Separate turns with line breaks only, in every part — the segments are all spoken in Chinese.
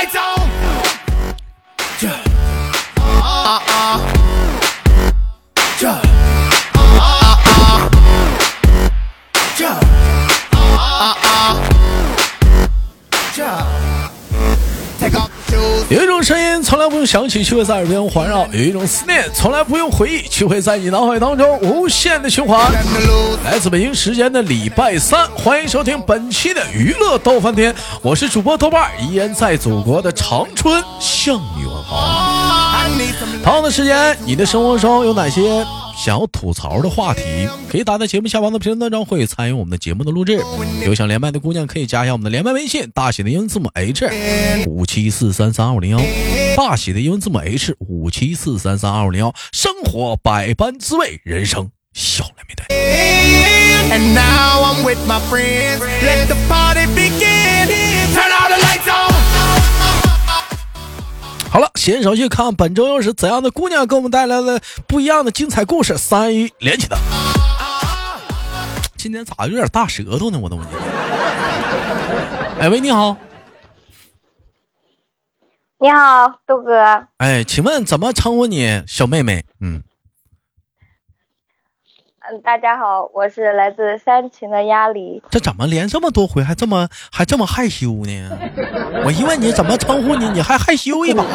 有一音从来不用响起，却会在耳边环绕；有一种思念从来不用回忆，却会在你脑海当中无限的循环。来自北京时间的礼拜三，欢迎收听本期的娱乐逗翻天，我是主播豆瓣，依然在祖国的长春向你问好。同样的时间，你的生活中有哪些？想要吐槽的话题，可以打在节目下方的评论当中，会参与我们的节目的录制。有想连麦的姑娘，可以加一下我们的连麦微信，大写的英文字母 H 五七四三三二五零幺，大写的英文字母 H 五七四三三二五零幺。生活百般滋味，人生笑来面对。好了，闲手去看本周又是怎样的姑娘给我们带来了不一样的精彩故事。三一连起来，今天咋有点大舌头呢？我都问你。哎喂，你好。
你好，豆哥。
哎，请问怎么称呼你，小妹妹？嗯。
大家好，我是来自山秦的鸭梨。
这怎么连这么多回还这么还这么害羞呢？我一问你怎么称呼你，你还害羞一把？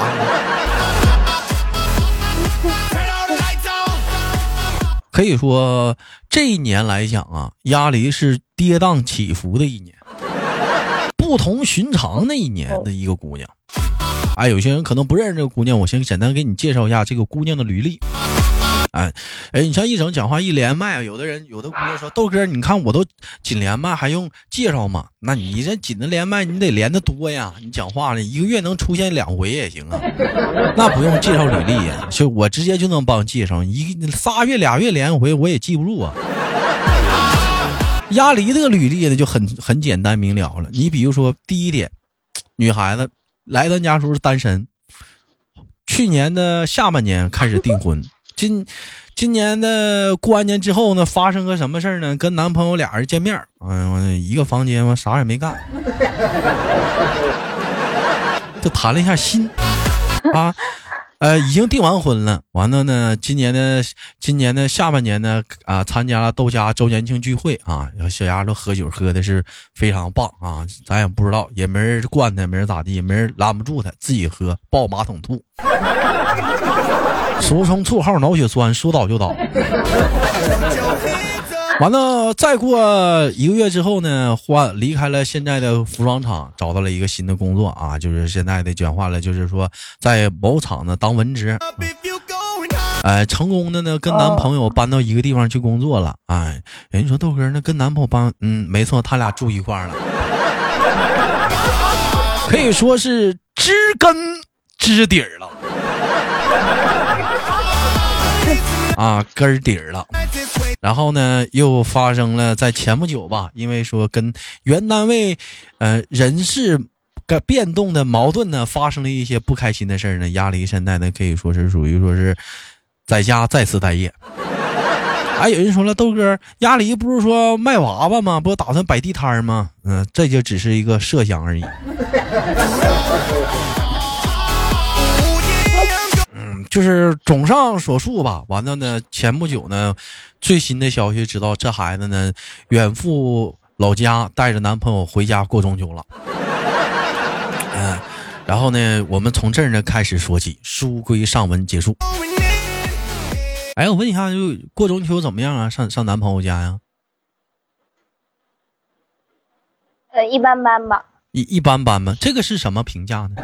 可以说这一年来讲啊，鸭梨是跌宕起伏的一年，不同寻常的一年的一个姑娘。哎，有些人可能不认识这个姑娘，我先简单给你介绍一下这个姑娘的履历。哎，哎，你像一整讲话一连麦，有的人有的姑娘说豆哥，你看我都紧连麦还用介绍吗？那你这紧的连麦，你得连的多呀。你讲话了一个月能出现两回也行啊，那不用介绍履历呀，就我直接就能帮介绍。一仨月俩月连一回我也记不住啊。鸭梨这个履历呢就很很简单明了了。你比如说第一点，女孩子来咱家时候是单身，去年的下半年开始订婚。今今年的过完年之后呢，发生个什么事儿呢？跟男朋友俩人见面，嗯，一个房间，我啥也没干，就谈了一下心啊，呃，已经订完婚了。完了呢，今年的今年的下半年呢，啊，参加了豆家周年庆聚会啊，小丫头喝酒喝的是非常棒啊，咱也不知道，也没人惯她，没人咋地，没人拦不住她，自己喝，抱马桶吐。俗称绰号脑血栓，说倒就倒。完了，再过一个月之后呢，换离开了现在的服装厂，找到了一个新的工作啊，就是现在的讲话了，就是说在某厂呢当文职。哎，成功的呢，跟男朋友搬到一个地方去工作了。哎，人家说豆哥，那跟男朋友搬，嗯，没错，他俩住一块了，可以说是知根知底儿了。啊，根底儿了，然后呢，又发生了在前不久吧，因为说跟原单位，呃，人事个变动的矛盾呢，发生了一些不开心的事儿呢。压力现在呢，可以说是属于说是在家再次待业。哎，有人说了，豆哥，鸭梨不是说卖娃娃吗？不打算摆地摊吗？嗯，这就只是一个设想而已。就是总上所述吧，完了呢，前不久呢，最新的消息知道这孩子呢远赴老家，带着男朋友回家过中秋了。嗯，然后呢，我们从这儿呢开始说起，书归上文结束。哎，我问一下，就过中秋怎么样啊？上上男朋友家呀？
呃，一般般吧。
一一般般吧？这个是什么评价呢？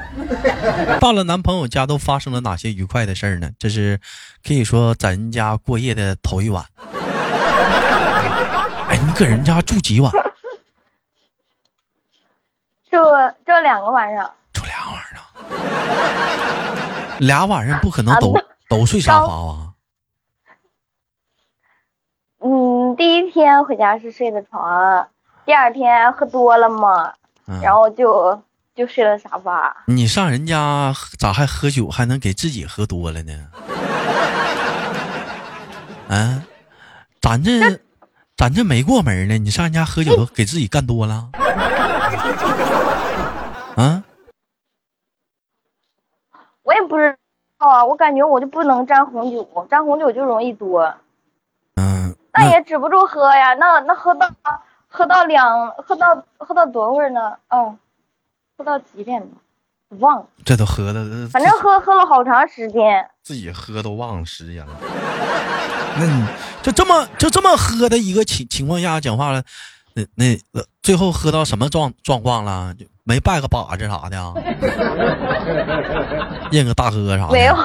到了男朋友家都发生了哪些愉快的事儿呢？这是可以说在人家过夜的头一晚。哎，你搁人家住几晚？
住住两个晚上。
住俩晚上。俩晚上不可能都都睡沙发吧？
嗯，第一天回家是睡的床，第二天喝多了嘛。然后就就睡了沙发。
你上人家咋还喝酒，还能给自己喝多了呢？啊，咱这咱这没过门呢，你上人家喝酒都给自己干多了？啊？
我也不知道啊，我感觉我就不能沾红酒，沾红酒就容易多。
嗯，
那也止不住喝呀，那那喝到喝到两喝到喝到多会儿呢？哦，喝到几点呢？忘了。
这都喝的，
反正喝喝了好长时间。
自己喝都忘了时间了。那你就这么就这么喝的一个情情况下讲话了，那那最后喝到什么状状况了？就没拜个把子啥的啊？认个大哥啥的？
没有，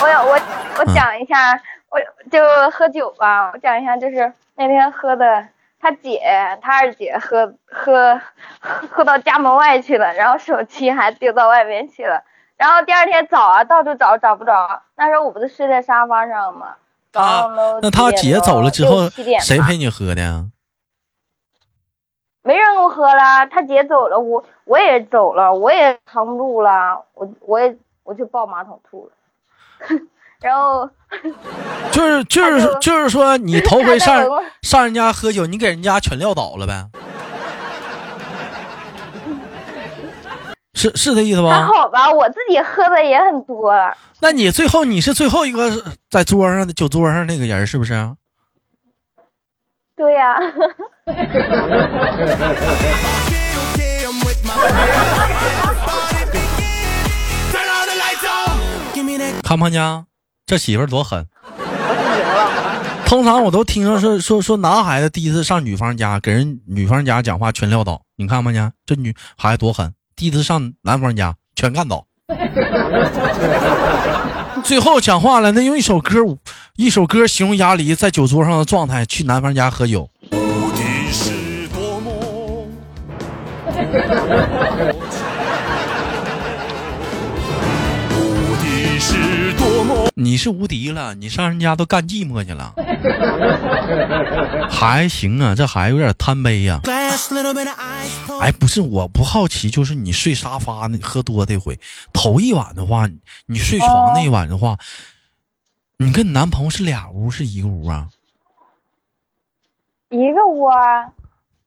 我有我我讲一下，我就喝酒吧。我讲一下，就是那天喝的，他姐他二姐喝喝喝到家门外去了，然后手机还丢到外面去了。然后第二天早啊，到处找找不着。那时候我不是睡在沙发上吗？
啊，那他姐走了之后，谁陪你喝的？
没人给我喝了，他姐走了，我我也走了，我也扛不住了，我我也我就抱马桶吐了。然后
就是就是就是说，你头回上上人家喝酒，你给人家全撂倒了呗？是是这意思吧？
还好吧，我自己喝的也很多。
那你最后你是最后一个在桌上的酒桌上那个人是不是？
对呀。
看胖家，这媳妇儿多狠！通常我都听说说说说男孩子第一次上女方家给人女方家讲话全撂倒，你看没见？这女孩子多狠！第一次上男方家，全干倒。最后讲话了，那用一首歌，一首歌形容鸭梨在酒桌上的状态，去男方家喝酒。你是无敌了，你上人家都干寂寞去了，还行啊，这孩子有点贪杯呀。哎，不是，我不好奇，就是你睡沙发那喝多这回，头一晚的话，你睡床那一晚的话，你跟你男朋友是俩屋是一个屋啊？
一个屋啊。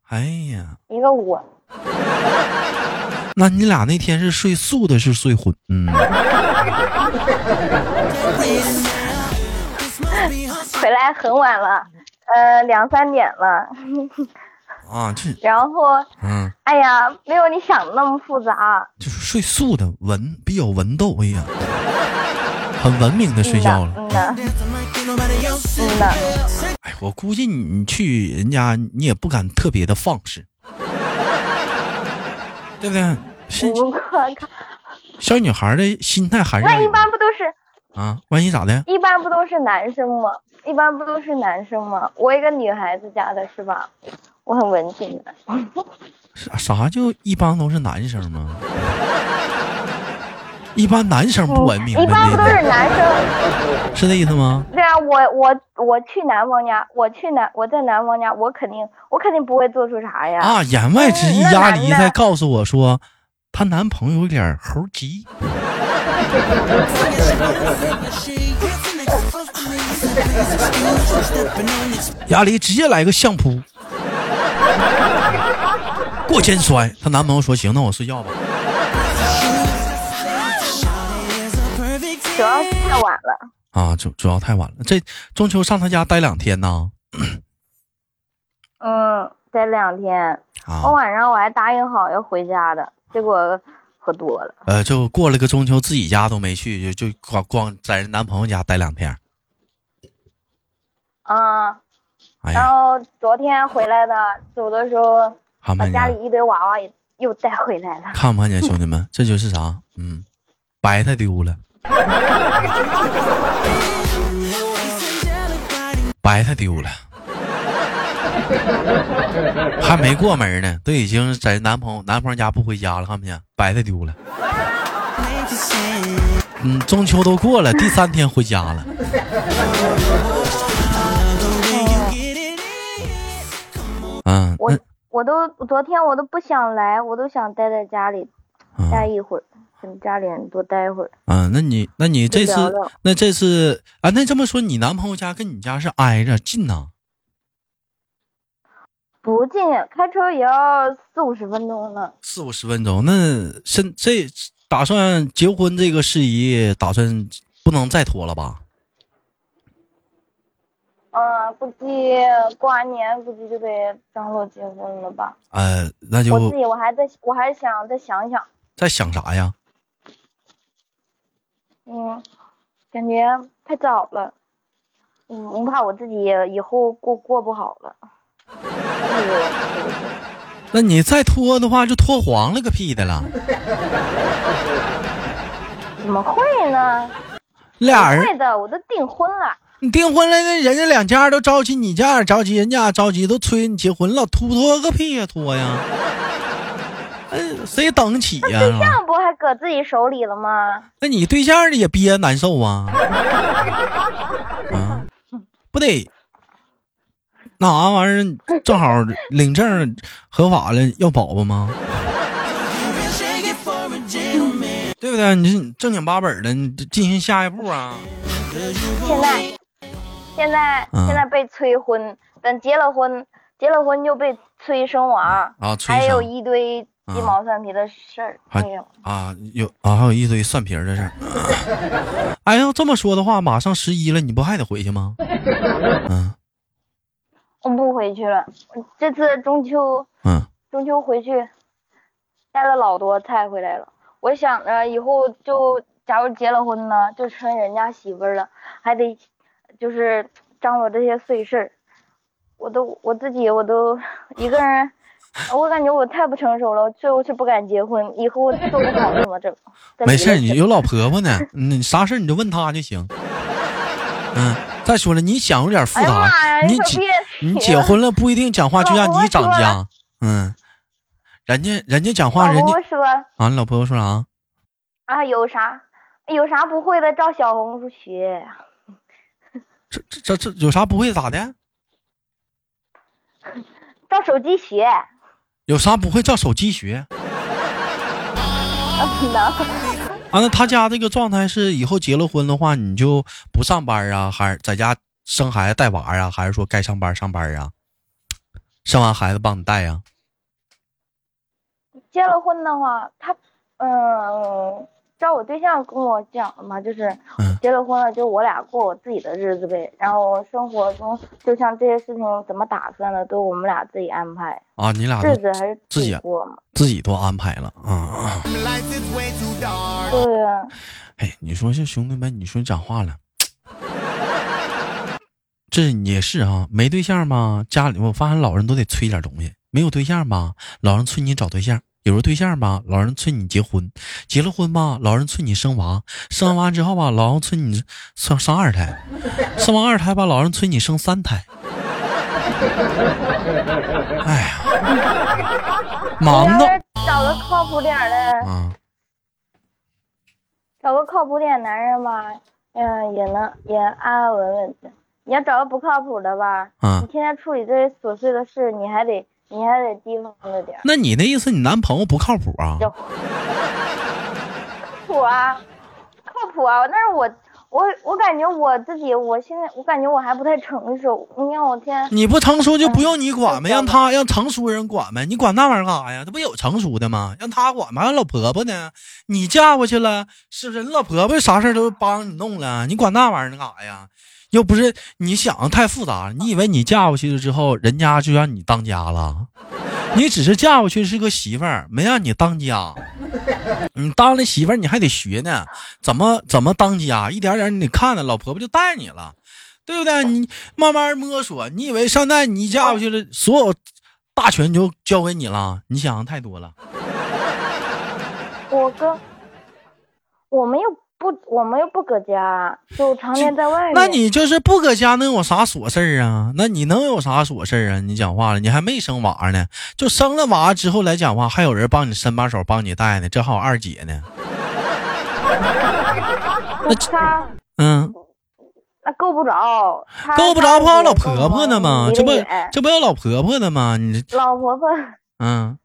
哎呀，
一个屋。
那你俩那天是睡素的，是睡荤？嗯。
回来很晚了，呃，两三点了。
啊，这。
然后，嗯，哎呀，没有你想的那么复杂。
就是睡素的，文比较文斗，哎呀，很文明的睡觉了。
嗯的，嗯的。
哎，我估计你你去人家，你也不敢特别的放肆，对不对？
我靠。
小女孩的心态还是
那一般不都是
啊？万一咋的？
一般不都是男生吗？一般不都是男生吗？我一个女孩子家的是吧？我很文静的。
啥啥就一般都是男生吗？一般男生不文明。
一般不都是男生？
是这意思吗？
对啊，我我我去男方家，我去男我在男方家，我肯定我肯定不会做出啥呀。
啊，言外之意，鸭梨在告诉我说。她男朋友有点猴急，压力直接来个相扑，过肩摔。她男朋友说：“行，那我睡觉吧。”
主要太晚了
啊，主主要太晚了。这中秋上他家待两天呢。
嗯，待两天。我晚上我还答应好要回家的。结果喝多了，
呃，就过了个中秋，自己家都没去，就就光光在人男朋友家待两天。
啊，然后昨天回来的，走的时候把家里一堆娃娃也又带回来了。
看不看见兄弟们？这就是啥？嗯，白菜丢了，白菜丢了。还没过门呢，都已经在男朋友男方家不回家了，看没见？白菜丢了。嗯，中秋都过了，第三天回家了。嗯，
我我都昨天我都不想来，我都想待在家里待一会儿，跟家里人多待会儿。
嗯，那你那你这次那这次啊，那这么说，你男朋友家跟你家是挨着近呐？
不近，开车也要四五十分钟呢。
四五十分钟，那现这打算结婚这个事宜，打算不能再拖了吧？
嗯，估计过完年估计就得张罗结婚了吧。
呃，那就
我自己我还在，我还想再想想。
在想啥呀？
嗯，感觉太早了。嗯，我怕我自己以后过过不好了。
那你再拖的话，就拖黄了个屁的了。
怎么会呢？
俩人
会的，我都订婚了。
你订婚了，那人家两家都着急，你家也着急，人家着急，都催你结婚了，拖拖个屁呀，拖呀！哎，谁等得起呀？
对象不还搁自己手里了吗？
那你对象也憋难受啊？啊，不得那啥玩意儿，正好领证合法了，要宝宝吗？对不对？你正经八本的，你进行下一步啊。
现在。现在现在被催婚，等结了婚，结了婚就被催生娃，
啊，
还有一堆鸡毛蒜皮的事儿，
还有啊，有啊，还有一堆蒜皮的事儿。哎呀，这么说的话，马上十一了，你不还得回去吗？嗯，
我不回去了，这次中秋，
嗯，
中秋回去带了老多菜回来了。我想着以后就，假如结了婚呢，就成人家媳妇了，还得。就是张罗这些碎事儿，我都我自己我都一个人，我感觉我太不成熟了，最后是不敢结婚，以后做不好怎么整？
没事，你有老婆婆呢，你啥事你就问她就行。嗯，再说了，你想有点复杂，你结你结婚了不一定讲话就让你涨价，嗯，人家人家讲话人家
说
啊，你老婆婆说啥？
啊，有啥有啥不会的，照小红书学。
这这这有啥不会咋的？
照手机学。
有啥不会照手机学？啊，那他家这个状态是以后结了婚的话，你就不上班啊，还是在家生孩子带娃啊，还是说该上班上班啊？生完孩子帮你带呀？
结了婚的话，他嗯。照我对象跟我讲的嘛，就是结了婚了，就我俩过我自己的日子呗。然后生活中，就像这些事情怎么打算的，都我们俩自己安排
啊。你俩
日子还是
自己
过嘛，
自己都安排了啊。
对呀。
哎，你说这兄弟们，你说你讲话了，这也是啊。没对象吗？家里我发现老人都得催点东西。没有对象吧？老人催你找对象。有了对象吧，老人催你结婚；结了婚吧，老人催你生娃；生完娃之后吧，老人催你生生二胎；生完二胎吧，老人催你生三胎。哎呀，忙的。
找个靠谱点的，
啊，
找个靠谱点男人吧，嗯，也能也安安稳稳的。你要找个不靠谱的吧，你天天处理这些琐碎的事，你还得。你还得提防着点。
那你的意思，你男朋友不靠谱啊？靠
谱 啊，靠谱啊！但是我我我感觉我自己，我现在我感觉我还不太成熟。你看我天，
你不成熟就不用你管呗，让他让成熟人管呗。你管那玩意儿干啥呀？这不有成熟的吗？让他管吧。老婆婆呢？你嫁过去了，是不是？你老婆婆啥事都帮你弄了，你管那玩意儿干啥呀？又不是你想的太复杂，你以为你嫁过去了之后，人家就让你当家了？你只是嫁过去是个媳妇儿，没让你当家。你当了媳妇儿，你还得学呢，怎么怎么当家，一点点你得看呢，老婆婆就带你了，对不对？你慢慢摸索。你以为上代你嫁过去了，所有大权就交给你了？你想的太多了。
我哥，我没有。不，我们又不搁家，就常年在外面。
那你就是不搁家，能有啥琐事儿啊？那你能有啥琐事儿啊？你讲话了，你还没生娃呢，就生了娃之后来讲话，还有人帮你伸把手帮你带呢，这还有二姐呢。
那他，
嗯，
那够不着，
够不着，不有老婆婆呢吗？这不，这不有老婆婆呢吗？你
老婆婆，
嗯，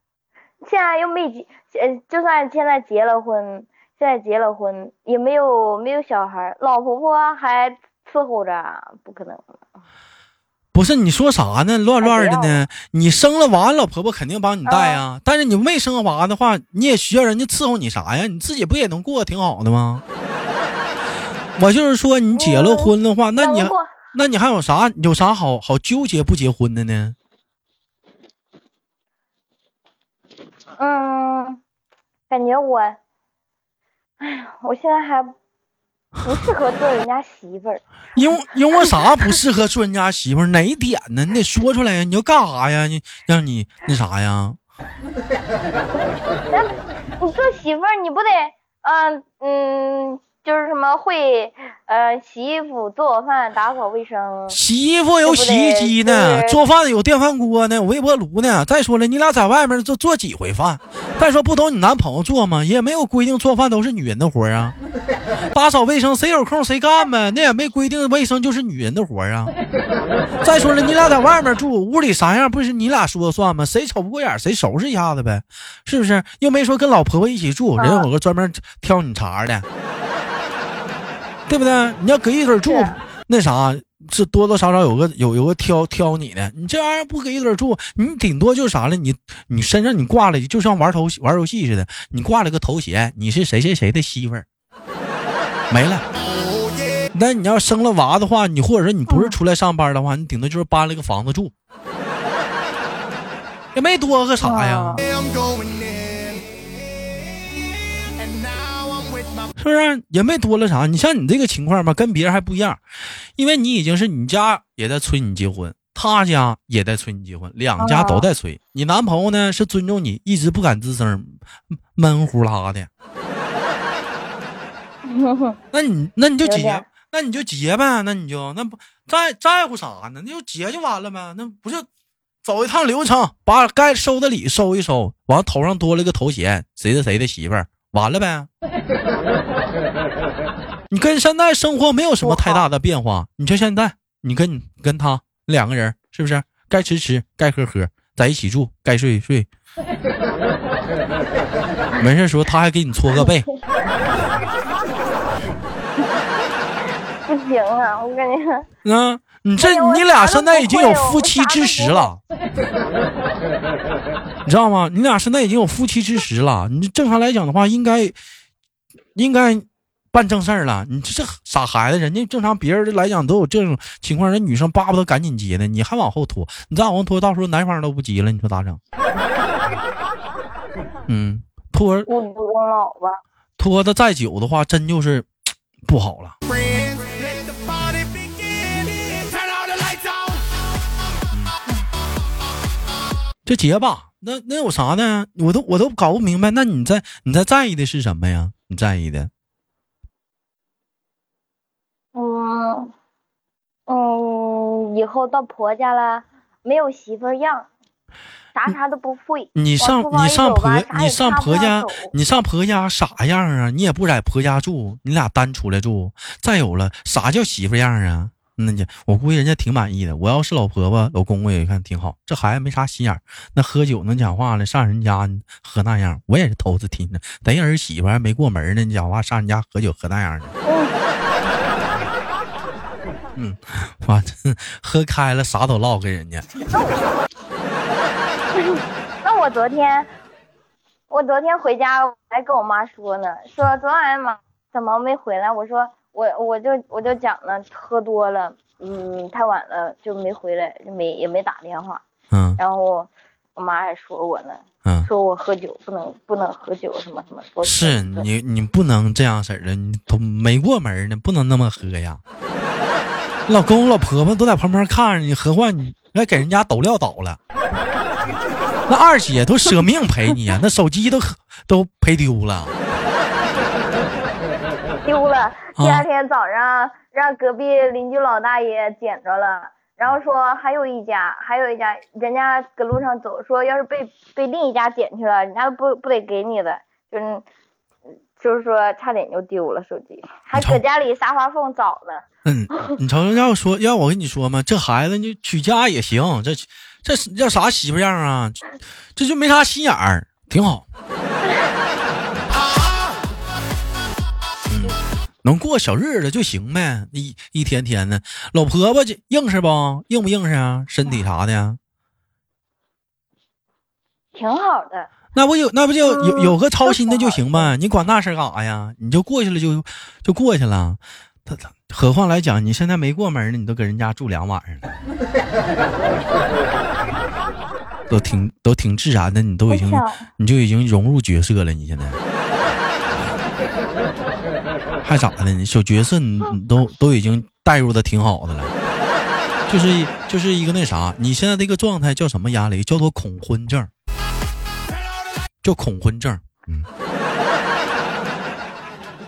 现在又没结，呃，就算现在结了婚。现在结了婚，也没有没有小孩，老婆婆还伺候着，不可能。
不是你说啥呢？乱乱的呢？你生了娃，老婆婆肯定帮你带呀。但是你没生娃的话，你也需要人家伺候你啥呀？你自己不也能过得挺好的吗？我就是说，你结了婚的话，那你那你还有啥有啥好好纠结不结婚的呢？
嗯，感觉我，哎呀，我现在还不适合做人家媳妇儿。
因为因为啥不适合做人家媳妇儿？哪一点呢？你得说出来呀！你要干啥呀？你让你那啥呀？
那你做媳妇儿，你不得，嗯嗯。就是什么会，呃，洗衣服、做饭、打扫卫生。
洗衣服有洗衣机呢，做饭有电饭锅呢，微波炉呢。再说了，你俩在外面做做几回饭？再说不都你男朋友做吗？也没有规定做饭都是女人的活啊。打扫卫生谁有空谁干呗，那也没规定卫生就是女人的活啊。再说了，你俩在外面住，屋里啥样不是你俩说了算吗？谁瞅不过眼谁收拾一下子呗，是不是？又没说跟老婆婆一起住，人有个专门挑你茬的。对不对？你要搁一堆住，那啥是多多少少有个有有个挑挑你的。你这玩意儿不搁一堆住，你顶多就是啥了？你你身上你挂了，就像玩头玩游戏似的，你挂了个头衔，你是谁谁谁的媳妇儿，没了。那你要生了娃的话，你或者说你不是出来上班的话，你顶多就是搬了个房子住，也没多个啥呀。不是也没多了啥？你像你这个情况吧，跟别人还不一样，因为你已经是你家也在催你结婚，他家也在催你结婚，两家都在催。你男朋友呢是尊重你，一直不敢吱声，闷呼啦的。那你那你就结，那你就结呗，那你就那不在在乎啥呢？那就结就完了呗，那不就走一趟流程，把该收的礼收一收，完头上多了个头衔，谁是谁的媳妇儿。完了呗，你跟现在生活没有什么太大的变化。你就现在，你跟你跟他两个人是不是？该吃吃，该喝喝，在一起住，该睡睡。没事时候他还给你搓个背。
不行啊，我感觉。
嗯。你这你俩现在已经有夫妻之实了，你知道吗？你俩现在已经有夫妻之实了。你正常来讲的话，应该应该办正事儿了。你这傻孩子，人家正常别人来讲都有这种情况，人女生巴不得赶紧结呢，你还往后拖，你再往后拖，到时候男方都不急了，你说咋整？嗯，拖
不老吧？
拖的再久的话，真就是不好了。就结吧，那那有啥呢？我都我都搞不明白。那你在你在在意的是什么呀？你在意的？
嗯嗯，以后到婆家了，没有媳妇样，啥啥都不会。
你上你上婆你上婆家你上婆家啥样啊？你也不在婆家住，你俩单出来住。再有了，啥叫媳妇样啊？那家我估计人家挺满意的。我要是老婆婆、老公公，也看挺好。这孩子没啥心眼儿，那喝酒能讲话了，上人家喝那样，我也是头次听着。等儿媳妇还没过门呢，你讲话上人家喝酒喝那样的。嗯，完，喝开了啥都唠跟人家。
那我昨天，我昨天回家还跟我妈说呢，说昨晚妈怎么没回来？我说。我我就我就讲了，喝多了，嗯，太晚了就没回来，就没也没打电话，
嗯，
然后我妈还说我呢，嗯，说我喝酒不能不能喝酒什么什么，说
是你你不能这样式儿的，你都没过门呢，不能那么喝呀。老公老婆婆都在旁边看着你，何况你还给人家都撂倒了，那二姐都舍命陪你啊，那手机都都赔丢了。
第二天早上让隔壁邻居老大爷捡着了，然后说还有一家，还有一家，人家搁路上走，说要是被被另一家捡去了，人家不不得给你的，就是就是说差点就丢了手机，还搁家里撒花缝找呢。
嗯，你瞅瞅，要说要我跟你说嘛，这孩子你娶家也行，这这叫啥媳妇样啊？这就没啥心眼儿，挺好。能过小日子就行呗，一一天天的。老婆婆硬实不？硬不硬实啊？身体啥的？
挺好的。
那不有那不就有有个操心的就行呗？你管那事干啥呀？你就过去了就就过去了。他他何况来讲，你现在没过门呢，你都搁人家住两晚上了，都挺都挺自然的，你都已经你就已经融入角色了，你现在还咋的呢？小角色你都都已经带入的挺好的了，就是就是一个那啥，你现在这个状态叫什么压力？叫做恐婚症。叫恐婚症，嗯，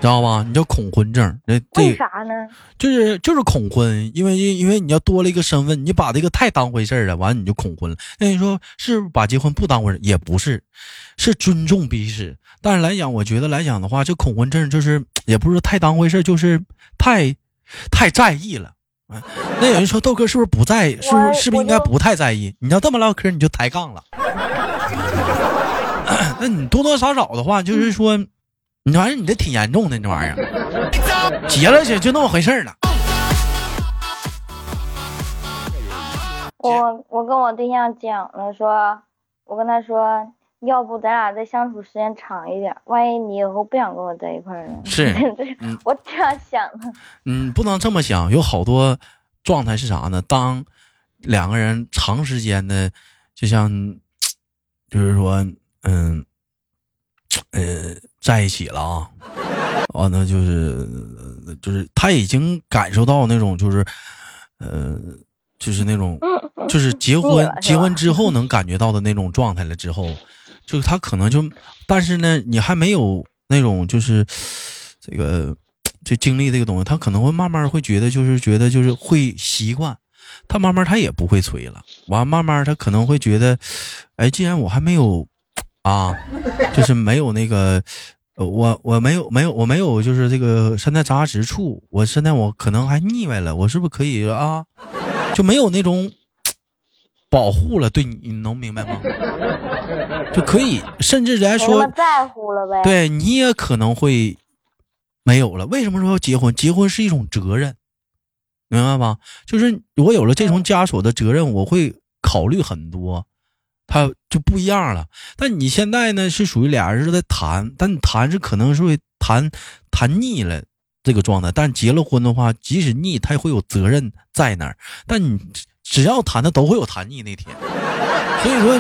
知道吧？你叫恐婚症，那
为啥呢？
就是就是恐婚，因为因为你要多了一个身份，你把这个太当回事了，完了你就恐婚了。那你说是把结婚不当回事？也不是，是尊重彼此。但是来讲，我觉得来讲的话，这恐婚症就是也不是太当回事，就是太太在意了。那有人说豆哥是不是不在？是不是是不是应该不太在意？你要这么唠嗑，你就抬杠了。那你多多少少的话，就是说，你玩意儿你这挺严重的，这玩意儿结了就就那么回事儿了。
我我跟我对象讲了，说，我跟他说，要不咱俩再相处时间长一点，万一你以后不想跟我在一块儿呢？
是，
我这样想的。
嗯，不能这么想，有好多状态是啥呢？当两个人长时间的，就像，就是说。嗯，呃，在一起了啊，完了就是就是他已经感受到那种就是，呃，就是那种就是结婚结婚之后能感觉到的那种状态了之后，就是他可能就，但是呢，你还没有那种就是这个就经历这个东西，他可能会慢慢会觉得就是觉得就是会习惯，他慢慢他也不会催了，完慢慢他可能会觉得，哎，既然我还没有。啊，就是没有那个，我我没有没有我没有，就是这个现在扎实处，我现在我可能还腻歪了，我是不是可以啊？就没有那种保护了，对你，你能明白吗？就可以，甚至来说
在乎了呗。
对你也可能会没有了。为什么说要结婚？结婚是一种责任，明白吗？就是我有了这种枷锁的责任，我会考虑很多。他就不一样了，但你现在呢是属于俩人是在谈，但你谈是可能是会谈谈腻了这个状态，但结了婚的话，即使腻，他也会有责任在那儿。但你只要谈，的都会有谈腻那天。所以说，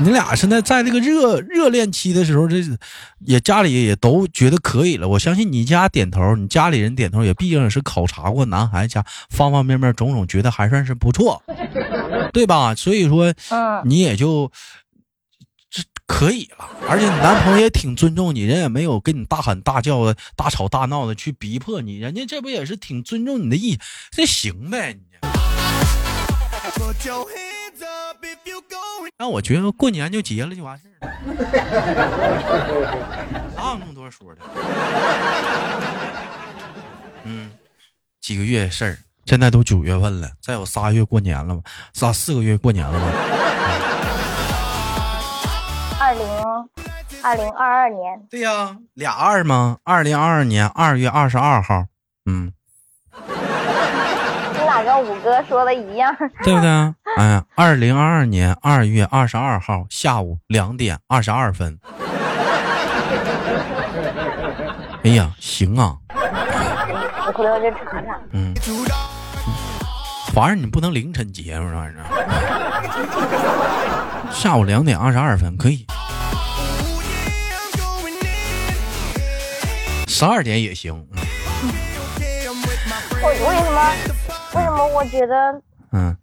你俩现在在这个热热恋期的时候，这也家里也都觉得可以了。我相信你家点头，你家里人点头，也毕竟是考察过男孩家方方面面种种，觉得还算是不错。对吧？所以说，嗯，你也就这可以了。而且你男朋友也挺尊重你，人也没有跟你大喊大叫的、大吵大闹的去逼迫你，人家这不也是挺尊重你的意，这行呗。你。那我觉得过年就结了就完事儿了，哪有那么多说的？嗯，几个月事儿。现在都九月份了，再有仨月过年了吧？仨四个月过年了吧？
二零二零二二年。
对呀，俩二吗？二零二二年二月二十二号。嗯。
五哥说的一样？
对不对？哎，二零二二年二月二十二号下午两点二十二分。哎呀，行啊。
我回头去查查。嗯。
反正你不能凌晨结，是吧？下午两点二十二分可以，十二点也行。
我为什么？为什么我觉得？嗯。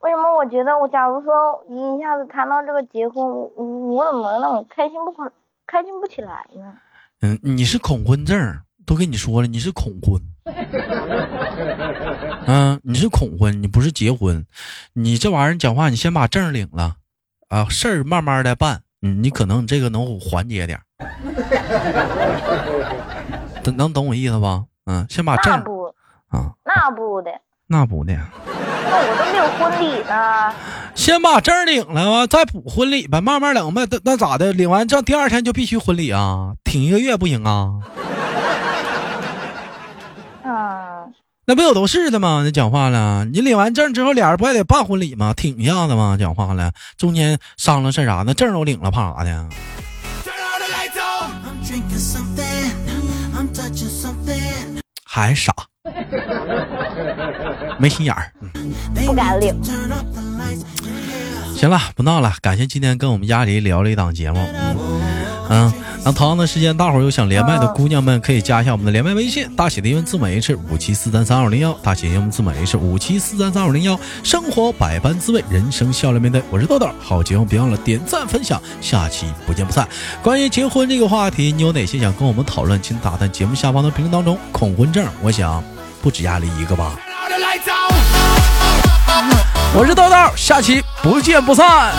为什么我觉得我假如说一下子谈到这个结婚，我我怎么那么开心不开心不起来呢？
嗯，你是恐婚症。都跟你说了，你是恐婚，嗯，你是恐婚，你不是结婚，你这玩意儿讲话，你先把证领了，啊，事儿慢慢的办，嗯，你可能这个能缓解点，能能懂我意思吧？嗯，先把证
啊，那不的，
那不的，
那我都没有婚礼呢，
先把证领了吧，再补婚礼呗，慢慢领呗，那那咋的？领完证第二天就必须婚礼啊？挺一个月不行 啊？那不有都是的吗？那讲话了，你领完证之后，俩人不还得办婚礼吗？挺一下子吗？讲话了，中间商量事啥？那证都领了，怕啥的？还傻，没心眼儿。
不敢领。
行了，不闹了。感谢今天跟我们家里聊了一档节目。嗯，那同样的时间，大伙儿有想连麦的姑娘们，可以加一下我们的连麦微信，大写的英文字母 H 五七四三三二零幺，大写英文字母 H 五七四三三二零幺。生活百般滋味，人生笑脸面对。我是豆豆，好节目别忘了点赞分享，下期不见不散。关于结婚这个话题，你有哪些想跟我们讨论？请打在节目下方的评论当中。恐婚症，我想不止压力一个吧。我是豆豆，下期不见不散。